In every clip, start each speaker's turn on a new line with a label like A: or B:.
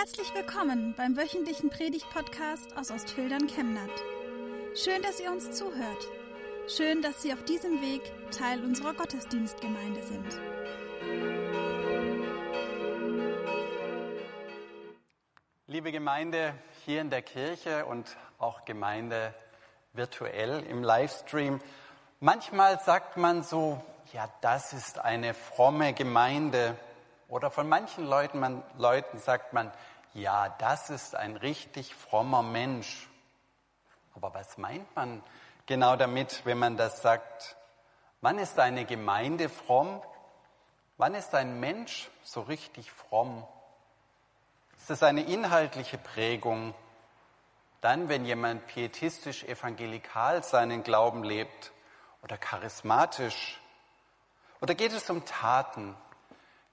A: Herzlich willkommen beim wöchentlichen Predigt-Podcast aus Ostfildern Chemnat. Schön, dass ihr uns zuhört. Schön, dass Sie auf diesem Weg Teil unserer Gottesdienstgemeinde sind.
B: Liebe Gemeinde hier in der Kirche und auch Gemeinde virtuell im Livestream, manchmal sagt man so, ja, das ist eine fromme Gemeinde. Oder von manchen Leuten, man, Leuten sagt man, ja, das ist ein richtig frommer Mensch. Aber was meint man genau damit, wenn man das sagt? Wann ist eine Gemeinde fromm? Wann ist ein Mensch so richtig fromm? Ist das eine inhaltliche Prägung? Dann, wenn jemand pietistisch evangelikal seinen Glauben lebt oder charismatisch? Oder geht es um Taten?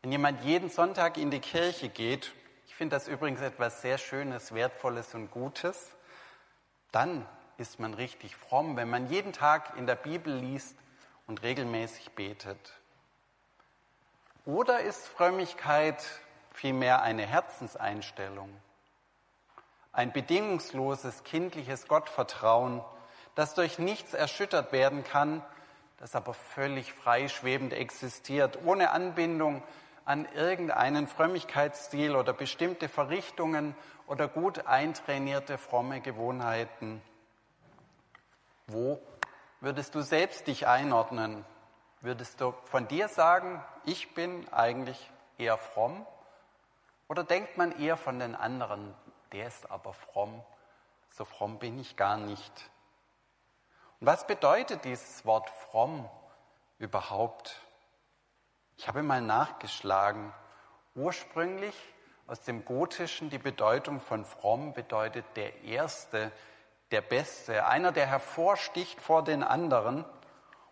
B: Wenn jemand jeden Sonntag in die Kirche geht, ich finde das übrigens etwas sehr Schönes, Wertvolles und Gutes, dann ist man richtig fromm, wenn man jeden Tag in der Bibel liest und regelmäßig betet. Oder ist Frömmigkeit vielmehr eine Herzenseinstellung, ein bedingungsloses kindliches Gottvertrauen, das durch nichts erschüttert werden kann, das aber völlig freischwebend existiert, ohne Anbindung an irgendeinen Frömmigkeitsstil oder bestimmte Verrichtungen oder gut eintrainierte fromme Gewohnheiten. Wo würdest du selbst dich einordnen? Würdest du von dir sagen, ich bin eigentlich eher fromm? Oder denkt man eher von den anderen, der ist aber fromm, so fromm bin ich gar nicht? Und was bedeutet dieses Wort fromm überhaupt? Ich habe mal nachgeschlagen. Ursprünglich aus dem Gotischen die Bedeutung von fromm bedeutet der Erste, der Beste, einer, der hervorsticht vor den anderen.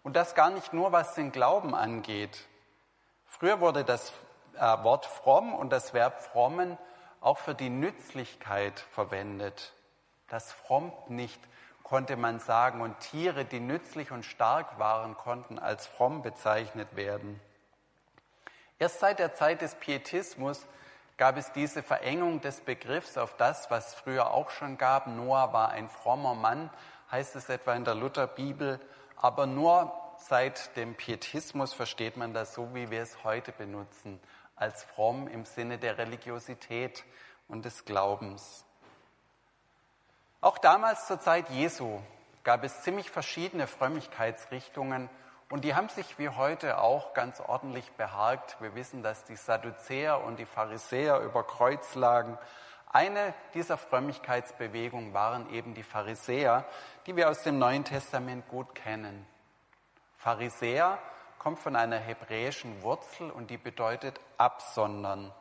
B: Und das gar nicht nur, was den Glauben angeht. Früher wurde das äh, Wort fromm und das Verb frommen auch für die Nützlichkeit verwendet. Das frommt nicht, konnte man sagen, und Tiere, die nützlich und stark waren, konnten als fromm bezeichnet werden. Erst seit der Zeit des Pietismus gab es diese Verengung des Begriffs auf das, was früher auch schon gab. Noah war ein frommer Mann, heißt es etwa in der Lutherbibel. Aber nur seit dem Pietismus versteht man das so, wie wir es heute benutzen, als fromm im Sinne der Religiosität und des Glaubens. Auch damals zur Zeit Jesu gab es ziemlich verschiedene Frömmigkeitsrichtungen und die haben sich wie heute auch ganz ordentlich beharkt. Wir wissen, dass die Sadduzäer und die Pharisäer über Kreuz lagen. Eine dieser Frömmigkeitsbewegungen waren eben die Pharisäer, die wir aus dem Neuen Testament gut kennen. Pharisäer kommt von einer hebräischen Wurzel und die bedeutet absondern.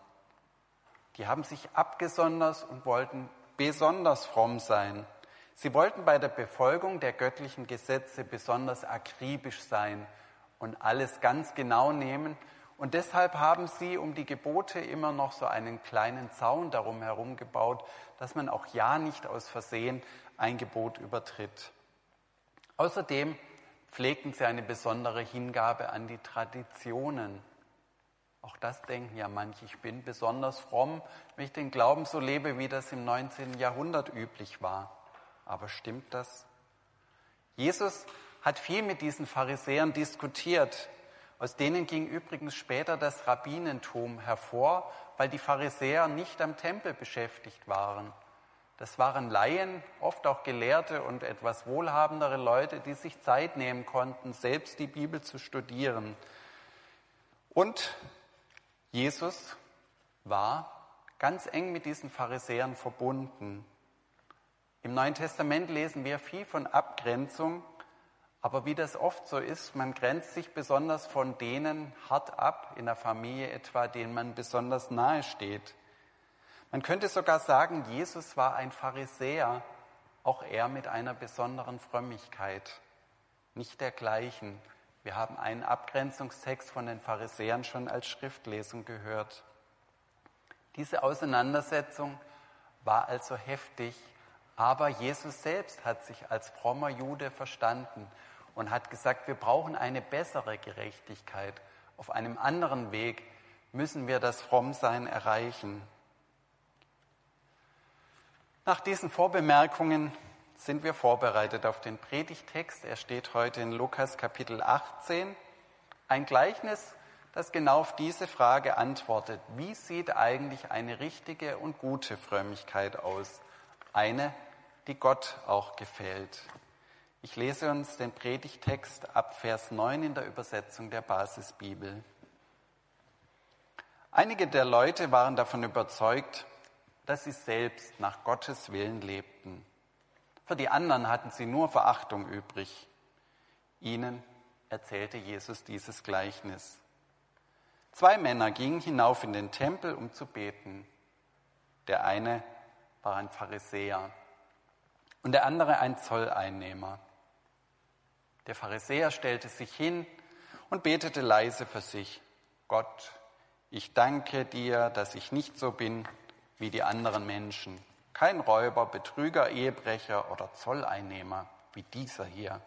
B: Die haben sich abgesondert und wollten besonders fromm sein. Sie wollten bei der Befolgung der göttlichen Gesetze besonders akribisch sein und alles ganz genau nehmen. Und deshalb haben sie um die Gebote immer noch so einen kleinen Zaun darum herum gebaut, dass man auch ja nicht aus Versehen ein Gebot übertritt. Außerdem pflegten sie eine besondere Hingabe an die Traditionen. Auch das denken ja manche, ich bin besonders fromm, wenn ich den Glauben so lebe, wie das im 19. Jahrhundert üblich war. Aber stimmt das? Jesus hat viel mit diesen Pharisäern diskutiert. Aus denen ging übrigens später das Rabbinentum hervor, weil die Pharisäer nicht am Tempel beschäftigt waren. Das waren Laien, oft auch Gelehrte und etwas wohlhabendere Leute, die sich Zeit nehmen konnten, selbst die Bibel zu studieren. Und Jesus war ganz eng mit diesen Pharisäern verbunden. Im Neuen Testament lesen wir viel von Abgrenzung, aber wie das oft so ist, man grenzt sich besonders von denen hart ab, in der Familie etwa, denen man besonders nahe steht. Man könnte sogar sagen, Jesus war ein Pharisäer, auch er mit einer besonderen Frömmigkeit, nicht dergleichen. Wir haben einen Abgrenzungstext von den Pharisäern schon als Schriftlesung gehört. Diese Auseinandersetzung war also heftig aber Jesus selbst hat sich als frommer Jude verstanden und hat gesagt, wir brauchen eine bessere Gerechtigkeit. Auf einem anderen Weg müssen wir das Frommsein erreichen. Nach diesen Vorbemerkungen sind wir vorbereitet auf den Predigtext. Er steht heute in Lukas Kapitel 18. Ein Gleichnis, das genau auf diese Frage antwortet. Wie sieht eigentlich eine richtige und gute Frömmigkeit aus? Eine, die Gott auch gefällt. Ich lese uns den Predigtext ab Vers 9 in der Übersetzung der Basisbibel. Einige der Leute waren davon überzeugt, dass sie selbst nach Gottes Willen lebten. Für die anderen hatten sie nur Verachtung übrig. Ihnen erzählte Jesus dieses Gleichnis. Zwei Männer gingen hinauf in den Tempel, um zu beten. Der eine war ein Pharisäer und der andere ein Zolleinnehmer. Der Pharisäer stellte sich hin und betete leise für sich. Gott, ich danke dir, dass ich nicht so bin wie die anderen Menschen. Kein Räuber, Betrüger, Ehebrecher oder Zolleinnehmer wie dieser hier.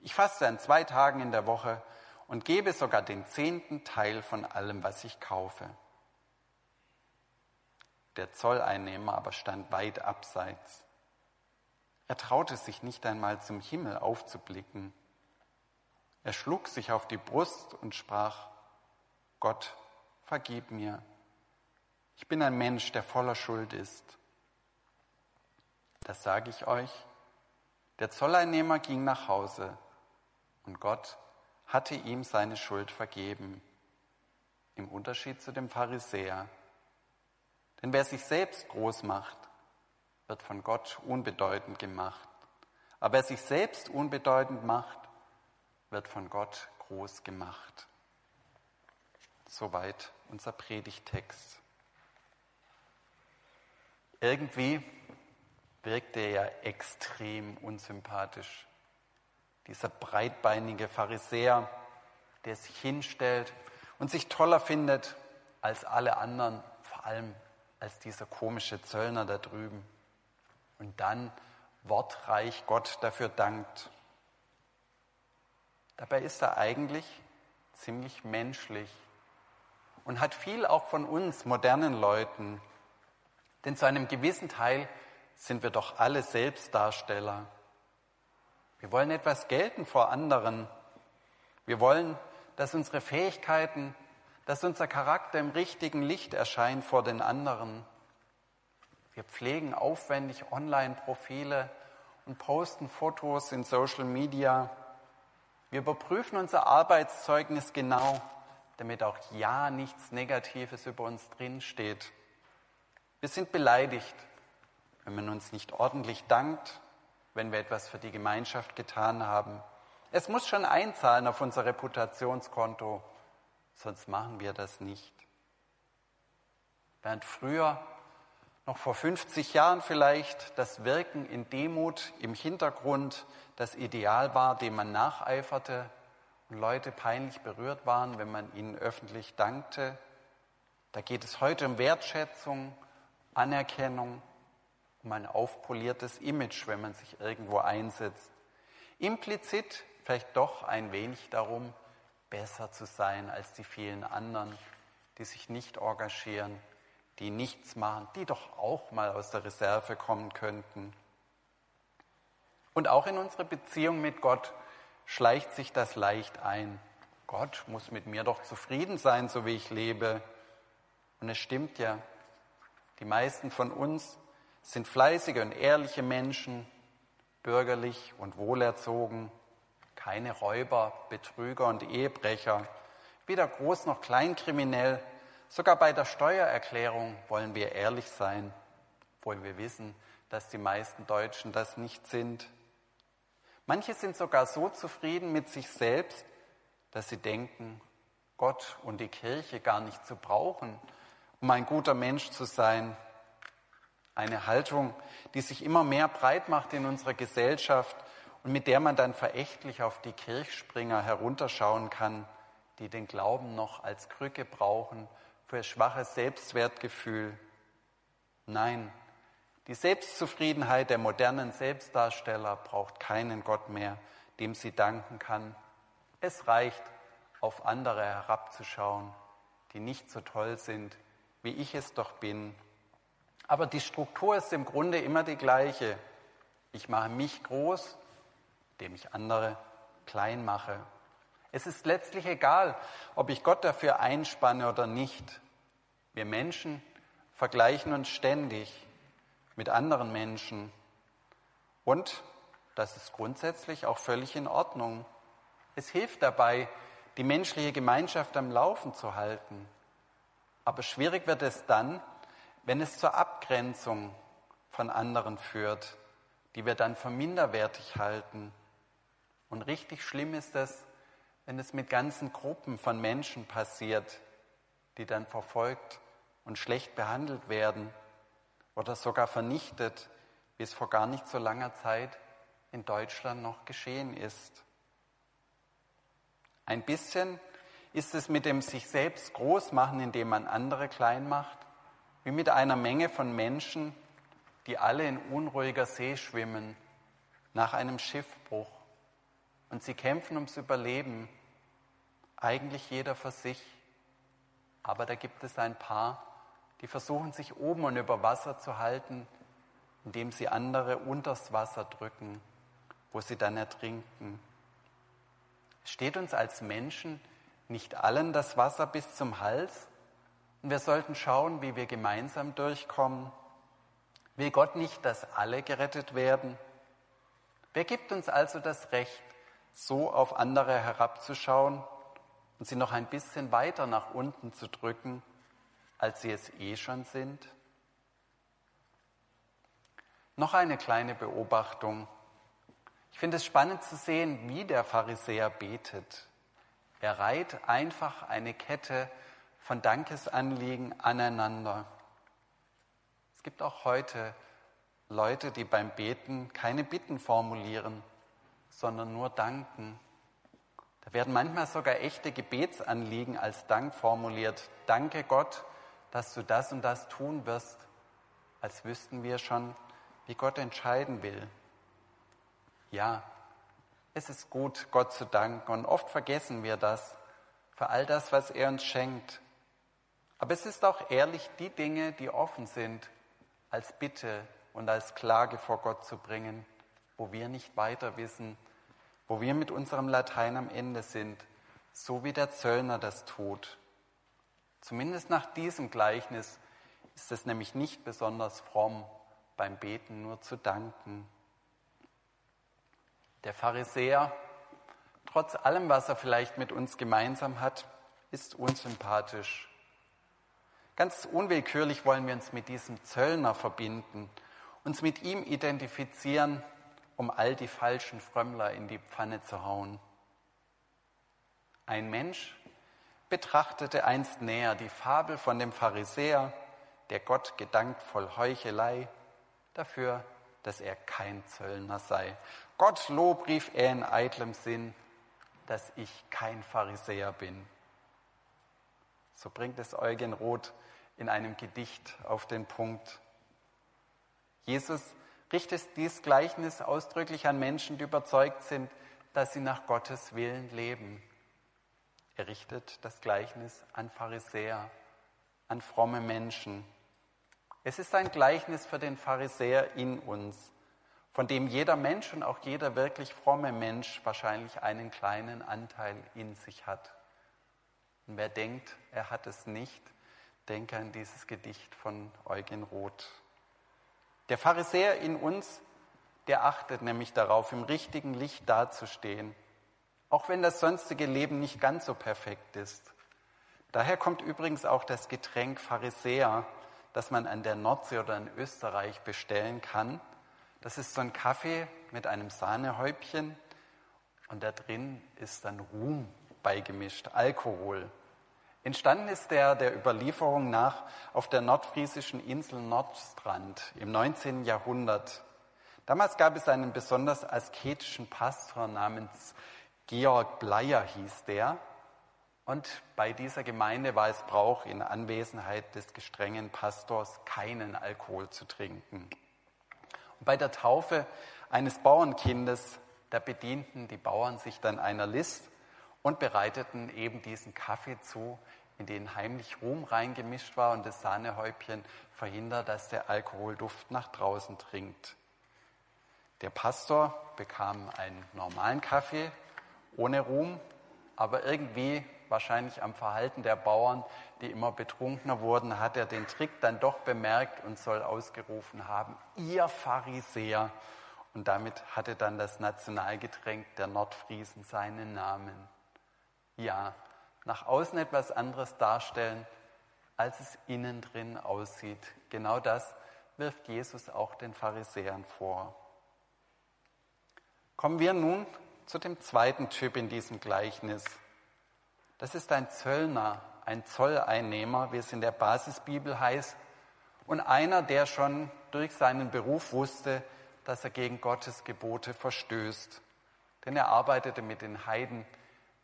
B: Ich faste an zwei Tagen in der Woche und gebe sogar den zehnten Teil von allem, was ich kaufe. Der Zolleinnehmer aber stand weit abseits. Er traute sich nicht einmal zum Himmel aufzublicken. Er schlug sich auf die Brust und sprach, Gott, vergib mir. Ich bin ein Mensch, der voller Schuld ist. Das sage ich euch. Der Zolleinnehmer ging nach Hause und Gott hatte ihm seine Schuld vergeben. Im Unterschied zu dem Pharisäer. Denn wer sich selbst groß macht, wird von Gott unbedeutend gemacht. Aber wer sich selbst unbedeutend macht, wird von Gott groß gemacht. Soweit unser Predigtext. Irgendwie wirkt er ja extrem unsympathisch. Dieser breitbeinige Pharisäer, der sich hinstellt und sich toller findet als alle anderen, vor allem als dieser komische Zöllner da drüben. Und dann wortreich Gott dafür dankt. Dabei ist er eigentlich ziemlich menschlich und hat viel auch von uns modernen Leuten. Denn zu einem gewissen Teil sind wir doch alle Selbstdarsteller. Wir wollen etwas gelten vor anderen. Wir wollen, dass unsere Fähigkeiten, dass unser Charakter im richtigen Licht erscheint vor den anderen. Wir pflegen aufwendig Online-Profile und posten Fotos in Social Media. Wir überprüfen unser Arbeitszeugnis genau, damit auch ja nichts Negatives über uns drinsteht. Wir sind beleidigt, wenn man uns nicht ordentlich dankt, wenn wir etwas für die Gemeinschaft getan haben. Es muss schon einzahlen auf unser Reputationskonto, sonst machen wir das nicht. Während früher, noch vor 50 Jahren vielleicht, das Wirken in Demut im Hintergrund das Ideal war, dem man nacheiferte, und Leute peinlich berührt waren, wenn man ihnen öffentlich dankte. Da geht es heute um Wertschätzung, Anerkennung, um ein aufpoliertes Image, wenn man sich irgendwo einsetzt. Implizit vielleicht doch ein wenig darum, besser zu sein als die vielen anderen, die sich nicht engagieren, die nichts machen, die doch auch mal aus der Reserve kommen könnten. Und auch in unserer Beziehung mit Gott schleicht sich das leicht ein. Gott muss mit mir doch zufrieden sein, so wie ich lebe. Und es stimmt ja, die meisten von uns sind fleißige und ehrliche Menschen, bürgerlich und wohlerzogen, keine Räuber, Betrüger und Ehebrecher, weder groß noch kleinkriminell. Sogar bei der Steuererklärung wollen wir ehrlich sein, obwohl wir wissen, dass die meisten Deutschen das nicht sind. Manche sind sogar so zufrieden mit sich selbst, dass sie denken, Gott und die Kirche gar nicht zu brauchen, um ein guter Mensch zu sein. Eine Haltung, die sich immer mehr breit macht in unserer Gesellschaft und mit der man dann verächtlich auf die Kirchspringer herunterschauen kann, die den Glauben noch als Krücke brauchen für schwaches Selbstwertgefühl. Nein, die Selbstzufriedenheit der modernen Selbstdarsteller braucht keinen Gott mehr, dem sie danken kann. Es reicht, auf andere herabzuschauen, die nicht so toll sind, wie ich es doch bin. Aber die Struktur ist im Grunde immer die gleiche. Ich mache mich groß, indem ich andere klein mache. Es ist letztlich egal, ob ich Gott dafür einspanne oder nicht. Wir Menschen vergleichen uns ständig mit anderen Menschen. Und das ist grundsätzlich auch völlig in Ordnung. Es hilft dabei, die menschliche Gemeinschaft am Laufen zu halten. Aber schwierig wird es dann, wenn es zur Abgrenzung von anderen führt, die wir dann für minderwertig halten. Und richtig schlimm ist es, wenn es mit ganzen Gruppen von Menschen passiert, die dann verfolgt und schlecht behandelt werden oder sogar vernichtet, wie es vor gar nicht so langer Zeit in Deutschland noch geschehen ist. Ein bisschen ist es mit dem sich selbst groß machen, indem man andere klein macht, wie mit einer Menge von Menschen, die alle in unruhiger See schwimmen nach einem Schiffbruch und sie kämpfen ums Überleben, eigentlich jeder für sich. Aber da gibt es ein paar, die versuchen sich oben und über Wasser zu halten, indem sie andere unters Wasser drücken, wo sie dann ertrinken. Steht uns als Menschen nicht allen das Wasser bis zum Hals und wir sollten schauen, wie wir gemeinsam durchkommen. Will Gott nicht, dass alle gerettet werden? Wer gibt uns also das Recht, so auf andere herabzuschauen und sie noch ein bisschen weiter nach unten zu drücken, als sie es eh schon sind? Noch eine kleine Beobachtung. Ich finde es spannend zu sehen, wie der Pharisäer betet. Er reiht einfach eine Kette von Dankesanliegen aneinander. Es gibt auch heute Leute, die beim Beten keine Bitten formulieren, sondern nur danken. Da werden manchmal sogar echte Gebetsanliegen als Dank formuliert. Danke Gott, dass du das und das tun wirst, als wüssten wir schon, wie Gott entscheiden will. Ja, es ist gut, Gott zu danken und oft vergessen wir das für all das, was er uns schenkt. Aber es ist auch ehrlich, die Dinge, die offen sind, als Bitte und als Klage vor Gott zu bringen, wo wir nicht weiter wissen, wo wir mit unserem Latein am Ende sind, so wie der Zöllner das tut. Zumindest nach diesem Gleichnis ist es nämlich nicht besonders fromm, beim Beten nur zu danken. Der Pharisäer, trotz allem, was er vielleicht mit uns gemeinsam hat, ist unsympathisch. Ganz unwillkürlich wollen wir uns mit diesem Zöllner verbinden, uns mit ihm identifizieren, um all die falschen Frömmler in die Pfanne zu hauen. Ein Mensch betrachtete einst näher die Fabel von dem Pharisäer, der Gott gedankt voll Heuchelei, dafür, dass er kein Zöllner sei. Gott Lob rief er in eitlem Sinn, dass ich kein Pharisäer bin. So bringt es Eugen Roth in einem Gedicht auf den Punkt. Jesus richtet dies Gleichnis ausdrücklich an Menschen, die überzeugt sind, dass sie nach Gottes Willen leben. Er richtet das Gleichnis an Pharisäer, an fromme Menschen. Es ist ein Gleichnis für den Pharisäer in uns, von dem jeder Mensch und auch jeder wirklich fromme Mensch wahrscheinlich einen kleinen Anteil in sich hat. Und wer denkt, er hat es nicht, denke an dieses Gedicht von Eugen Roth. Der Pharisäer in uns, der achtet nämlich darauf, im richtigen Licht dazustehen, auch wenn das sonstige Leben nicht ganz so perfekt ist. Daher kommt übrigens auch das Getränk Pharisäer, das man an der Nordsee oder in Österreich bestellen kann. Das ist so ein Kaffee mit einem Sahnehäubchen und da drin ist dann Ruhm beigemischt, Alkohol. Entstanden ist der der Überlieferung nach auf der nordfriesischen Insel Nordstrand im 19. Jahrhundert. Damals gab es einen besonders asketischen Pastor namens Georg Bleier hieß der. Und bei dieser Gemeinde war es Brauch, in Anwesenheit des gestrengen Pastors keinen Alkohol zu trinken. Und bei der Taufe eines Bauernkindes, da bedienten die Bauern sich dann einer List und bereiteten eben diesen Kaffee zu, in denen heimlich Ruhm reingemischt war und das Sahnehäubchen verhindert, dass der Alkoholduft nach draußen dringt. Der Pastor bekam einen normalen Kaffee ohne Ruhm, aber irgendwie wahrscheinlich am Verhalten der Bauern, die immer betrunkener wurden, hat er den Trick dann doch bemerkt und soll ausgerufen haben, ihr Pharisäer. Und damit hatte dann das Nationalgetränk der Nordfriesen seinen Namen. Ja, nach außen etwas anderes darstellen, als es innen drin aussieht. Genau das wirft Jesus auch den Pharisäern vor. Kommen wir nun zu dem zweiten Typ in diesem Gleichnis. Das ist ein Zöllner, ein Zolleinnehmer, wie es in der Basisbibel heißt, und einer, der schon durch seinen Beruf wusste, dass er gegen Gottes Gebote verstößt. Denn er arbeitete mit den Heiden,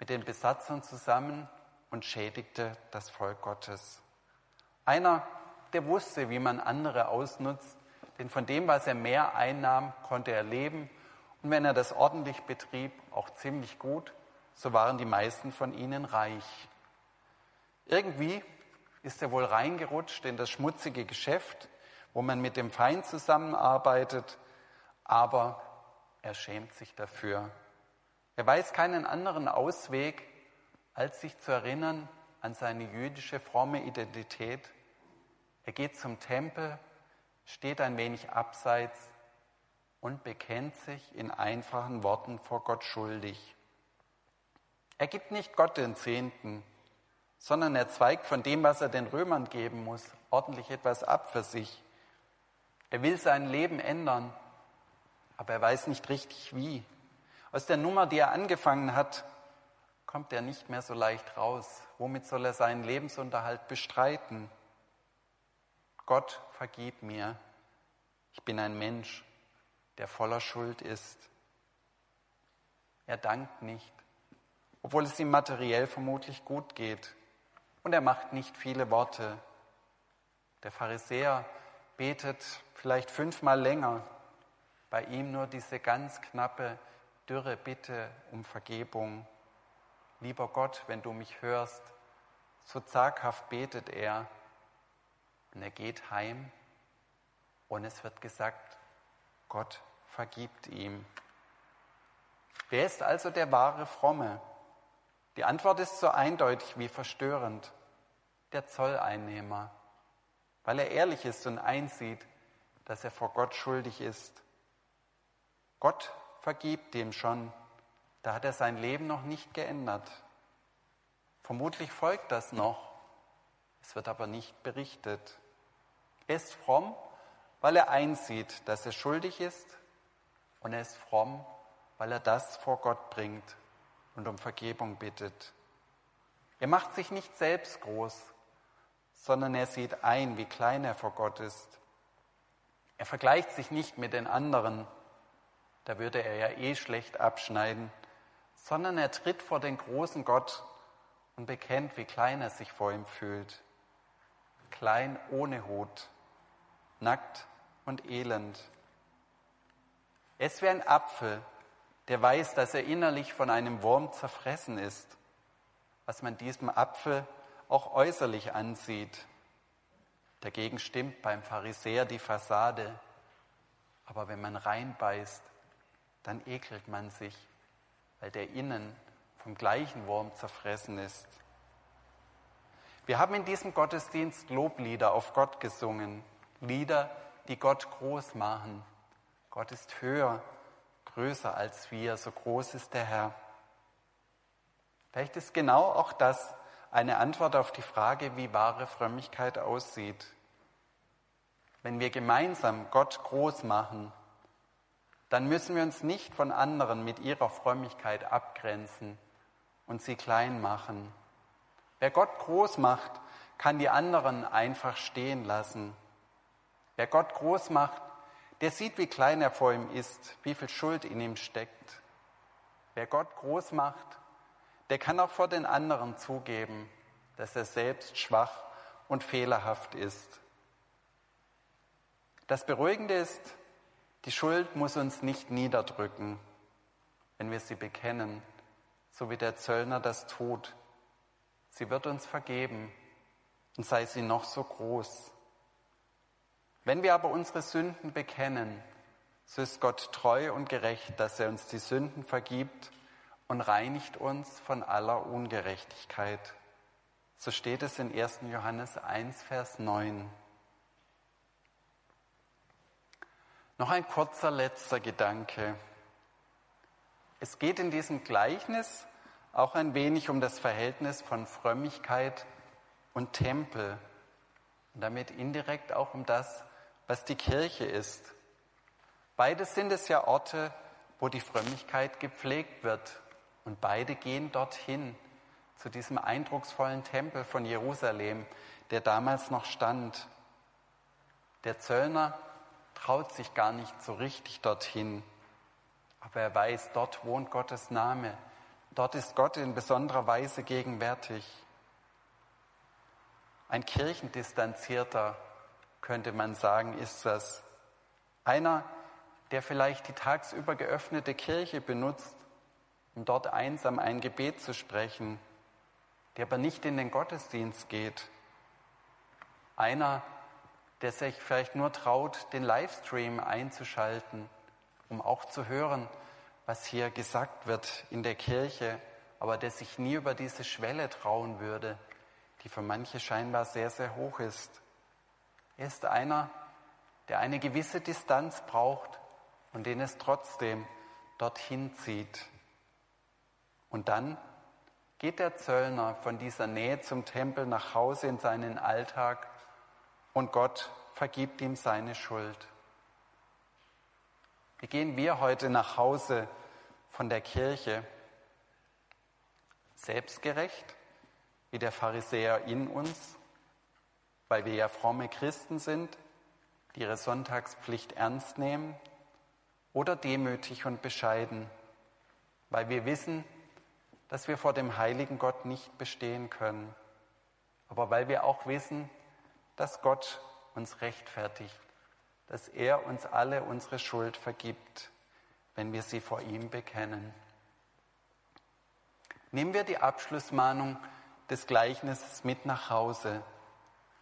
B: mit den Besatzern zusammen und schädigte das Volk Gottes. Einer, der wusste, wie man andere ausnutzt, denn von dem, was er mehr einnahm, konnte er leben und wenn er das ordentlich betrieb, auch ziemlich gut, so waren die meisten von ihnen reich. Irgendwie ist er wohl reingerutscht in das schmutzige Geschäft, wo man mit dem Feind zusammenarbeitet, aber er schämt sich dafür. Er weiß keinen anderen Ausweg, als sich zu erinnern an seine jüdische fromme Identität. Er geht zum Tempel, steht ein wenig abseits und bekennt sich in einfachen Worten vor Gott schuldig. Er gibt nicht Gott den Zehnten, sondern er zweigt von dem, was er den Römern geben muss, ordentlich etwas ab für sich. Er will sein Leben ändern, aber er weiß nicht richtig wie. Aus der Nummer, die er angefangen hat, kommt er nicht mehr so leicht raus. Womit soll er seinen Lebensunterhalt bestreiten? Gott, vergib mir. Ich bin ein Mensch der voller Schuld ist. Er dankt nicht, obwohl es ihm materiell vermutlich gut geht. Und er macht nicht viele Worte. Der Pharisäer betet vielleicht fünfmal länger, bei ihm nur diese ganz knappe, dürre Bitte um Vergebung. Lieber Gott, wenn du mich hörst, so zaghaft betet er. Und er geht heim und es wird gesagt, Gott vergibt ihm. Wer ist also der wahre Fromme? Die Antwort ist so eindeutig wie verstörend. Der Zolleinnehmer, weil er ehrlich ist und einsieht, dass er vor Gott schuldig ist. Gott vergibt ihm schon, da hat er sein Leben noch nicht geändert. Vermutlich folgt das noch, es wird aber nicht berichtet. Er ist fromm weil er einsieht, dass er schuldig ist und er ist fromm, weil er das vor Gott bringt und um Vergebung bittet. Er macht sich nicht selbst groß, sondern er sieht ein, wie klein er vor Gott ist. Er vergleicht sich nicht mit den anderen, da würde er ja eh schlecht abschneiden, sondern er tritt vor den großen Gott und bekennt, wie klein er sich vor ihm fühlt. Klein ohne Hut, nackt und Elend. Er ist wie ein Apfel, der weiß, dass er innerlich von einem Wurm zerfressen ist, was man diesem Apfel auch äußerlich ansieht. Dagegen stimmt beim Pharisäer die Fassade, aber wenn man reinbeißt, dann ekelt man sich, weil der Innen vom gleichen Wurm zerfressen ist. Wir haben in diesem Gottesdienst Loblieder auf Gott gesungen, Lieder, die Gott groß machen. Gott ist höher, größer als wir, so groß ist der Herr. Vielleicht ist genau auch das eine Antwort auf die Frage, wie wahre Frömmigkeit aussieht. Wenn wir gemeinsam Gott groß machen, dann müssen wir uns nicht von anderen mit ihrer Frömmigkeit abgrenzen und sie klein machen. Wer Gott groß macht, kann die anderen einfach stehen lassen. Wer Gott groß macht, der sieht, wie klein er vor ihm ist, wie viel Schuld in ihm steckt. Wer Gott groß macht, der kann auch vor den anderen zugeben, dass er selbst schwach und fehlerhaft ist. Das Beruhigende ist, die Schuld muss uns nicht Sie wird uns vergeben und sei sie noch so groß. Wenn wir aber unsere Sünden bekennen, so ist Gott treu und gerecht, dass er uns die Sünden vergibt und reinigt uns von aller Ungerechtigkeit. So steht es in 1. Johannes 1, Vers 9. Noch ein kurzer letzter Gedanke. Es geht in diesem Gleichnis auch ein wenig um das Verhältnis von Frömmigkeit und Tempel und damit indirekt auch um das, was die Kirche ist. Beides sind es ja Orte, wo die Frömmigkeit gepflegt wird und beide gehen dorthin, zu diesem eindrucksvollen Tempel von Jerusalem, der damals noch stand. Der Zöllner traut sich gar nicht so richtig dorthin, aber er weiß, dort wohnt Gottes Name, dort ist Gott in besonderer Weise gegenwärtig. Ein Kirchendistanzierter, könnte man sagen, ist das. Einer, der vielleicht die tagsüber geöffnete Kirche benutzt, um dort einsam ein Gebet zu sprechen, der aber nicht in den Gottesdienst geht. Einer, der sich vielleicht nur traut, den Livestream einzuschalten, um auch zu hören, was hier gesagt wird in der Kirche, aber der sich nie über diese Schwelle trauen würde, die für manche scheinbar sehr, sehr hoch ist. Er ist einer, der eine gewisse Distanz braucht und den es trotzdem dorthin zieht. Und dann geht der Zöllner von dieser Nähe zum Tempel nach Hause in seinen Alltag und Gott vergibt ihm seine Schuld. Wie gehen wir heute nach Hause von der Kirche? Selbstgerecht? wie der Pharisäer in uns, weil wir ja fromme Christen sind, die ihre Sonntagspflicht ernst nehmen, oder demütig und bescheiden, weil wir wissen, dass wir vor dem heiligen Gott nicht bestehen können, aber weil wir auch wissen, dass Gott uns rechtfertigt, dass er uns alle unsere Schuld vergibt, wenn wir sie vor ihm bekennen. Nehmen wir die Abschlussmahnung des Gleichnisses mit nach Hause.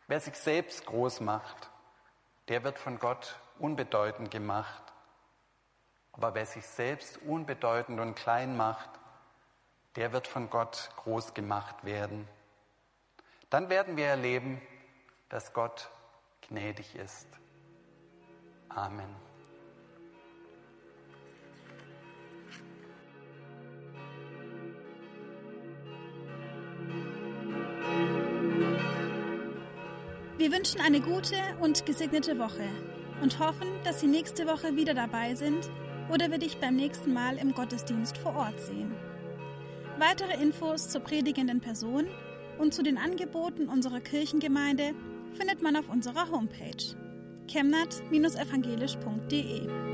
B: Wer sich selbst groß macht, der wird von Gott unbedeutend gemacht. Aber wer sich selbst unbedeutend und klein macht, der wird von Gott groß gemacht werden. Dann werden wir erleben, dass Gott gnädig ist. Amen.
A: Wir wünschen eine gute und gesegnete Woche und hoffen, dass Sie nächste Woche wieder dabei sind oder wir dich beim nächsten Mal im Gottesdienst vor Ort sehen. Weitere Infos zur predigenden Person und zu den Angeboten unserer Kirchengemeinde findet man auf unserer Homepage chemnat-evangelisch.de.